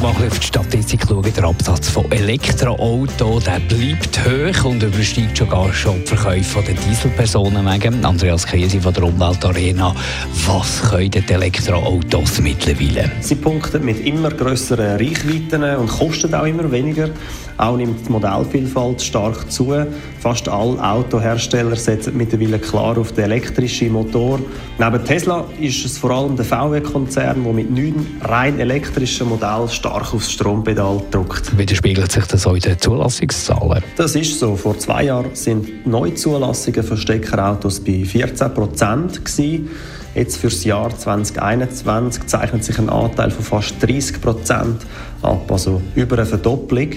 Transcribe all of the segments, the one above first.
da mal auf die Statistik schauen, der Absatz von Elektroautos der bleibt hoch und übersteigt sogar schon die Verkäufe der Dieselpersonenwagen. Andreas Krise von der Umweltarena. Was können die Elektroautos mittlerweile? Sie punkten mit immer größeren Reichweiten und kosten auch immer weniger. Auch nimmt die Modellvielfalt stark zu. Fast alle Autohersteller setzen mittlerweile klar auf den elektrischen Motor. Neben Tesla ist es vor allem der VW-Konzern, der mit neun rein elektrischen Modellen stark aufs Strompedal drückt. Widerspiegelt sich das auch in den Zulassungszahlen? Das ist so. Vor zwei Jahren sind Neuzulassungen von Steckerautos bei 14 Prozent Jetzt für das Jahr 2021 zeichnet sich ein Anteil von fast 30 Prozent ab, also über eine Verdopplung.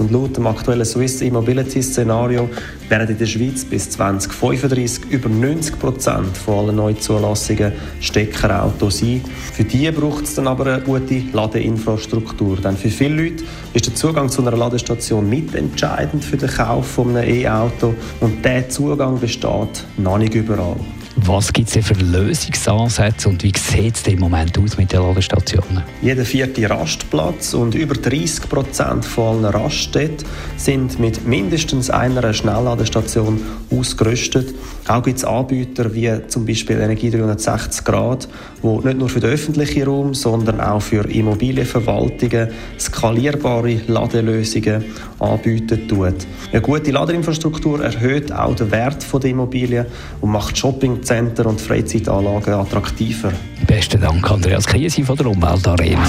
Und laut dem aktuellen Swiss E-Mobility-Szenario werden in der Schweiz bis 2035 über 90 Prozent von allen Neuzulassungen Steckerautos sein. Für die braucht es dann aber eine gute Ladeinfrastruktur. Denn für viele Leute ist der Zugang zu einer Ladestation mitentscheidend für den Kauf eines E-Auto. Und dieser Zugang besteht noch nicht überall. Was gibt es für Lösungsansätze und wie sieht es im Moment aus mit den Ladestationen? Jeder vierte Rastplatz und über 30 Prozent von allen Raststätten sind mit mindestens einer Schnellladestation ausgerüstet. Auch gibt es Anbieter wie zum Beispiel Energie 360 Grad, wo nicht nur für den öffentlichen Raum, sondern auch für Immobilienverwaltungen skalierbare Ladelösungen anbieten tut. Eine gute Ladeinfrastruktur erhöht auch den Wert der Immobilien und macht Shoppingcenter und Freizeitanlagen attraktiver. Besten Dank, Andreas Kiesi von der Umweltarena.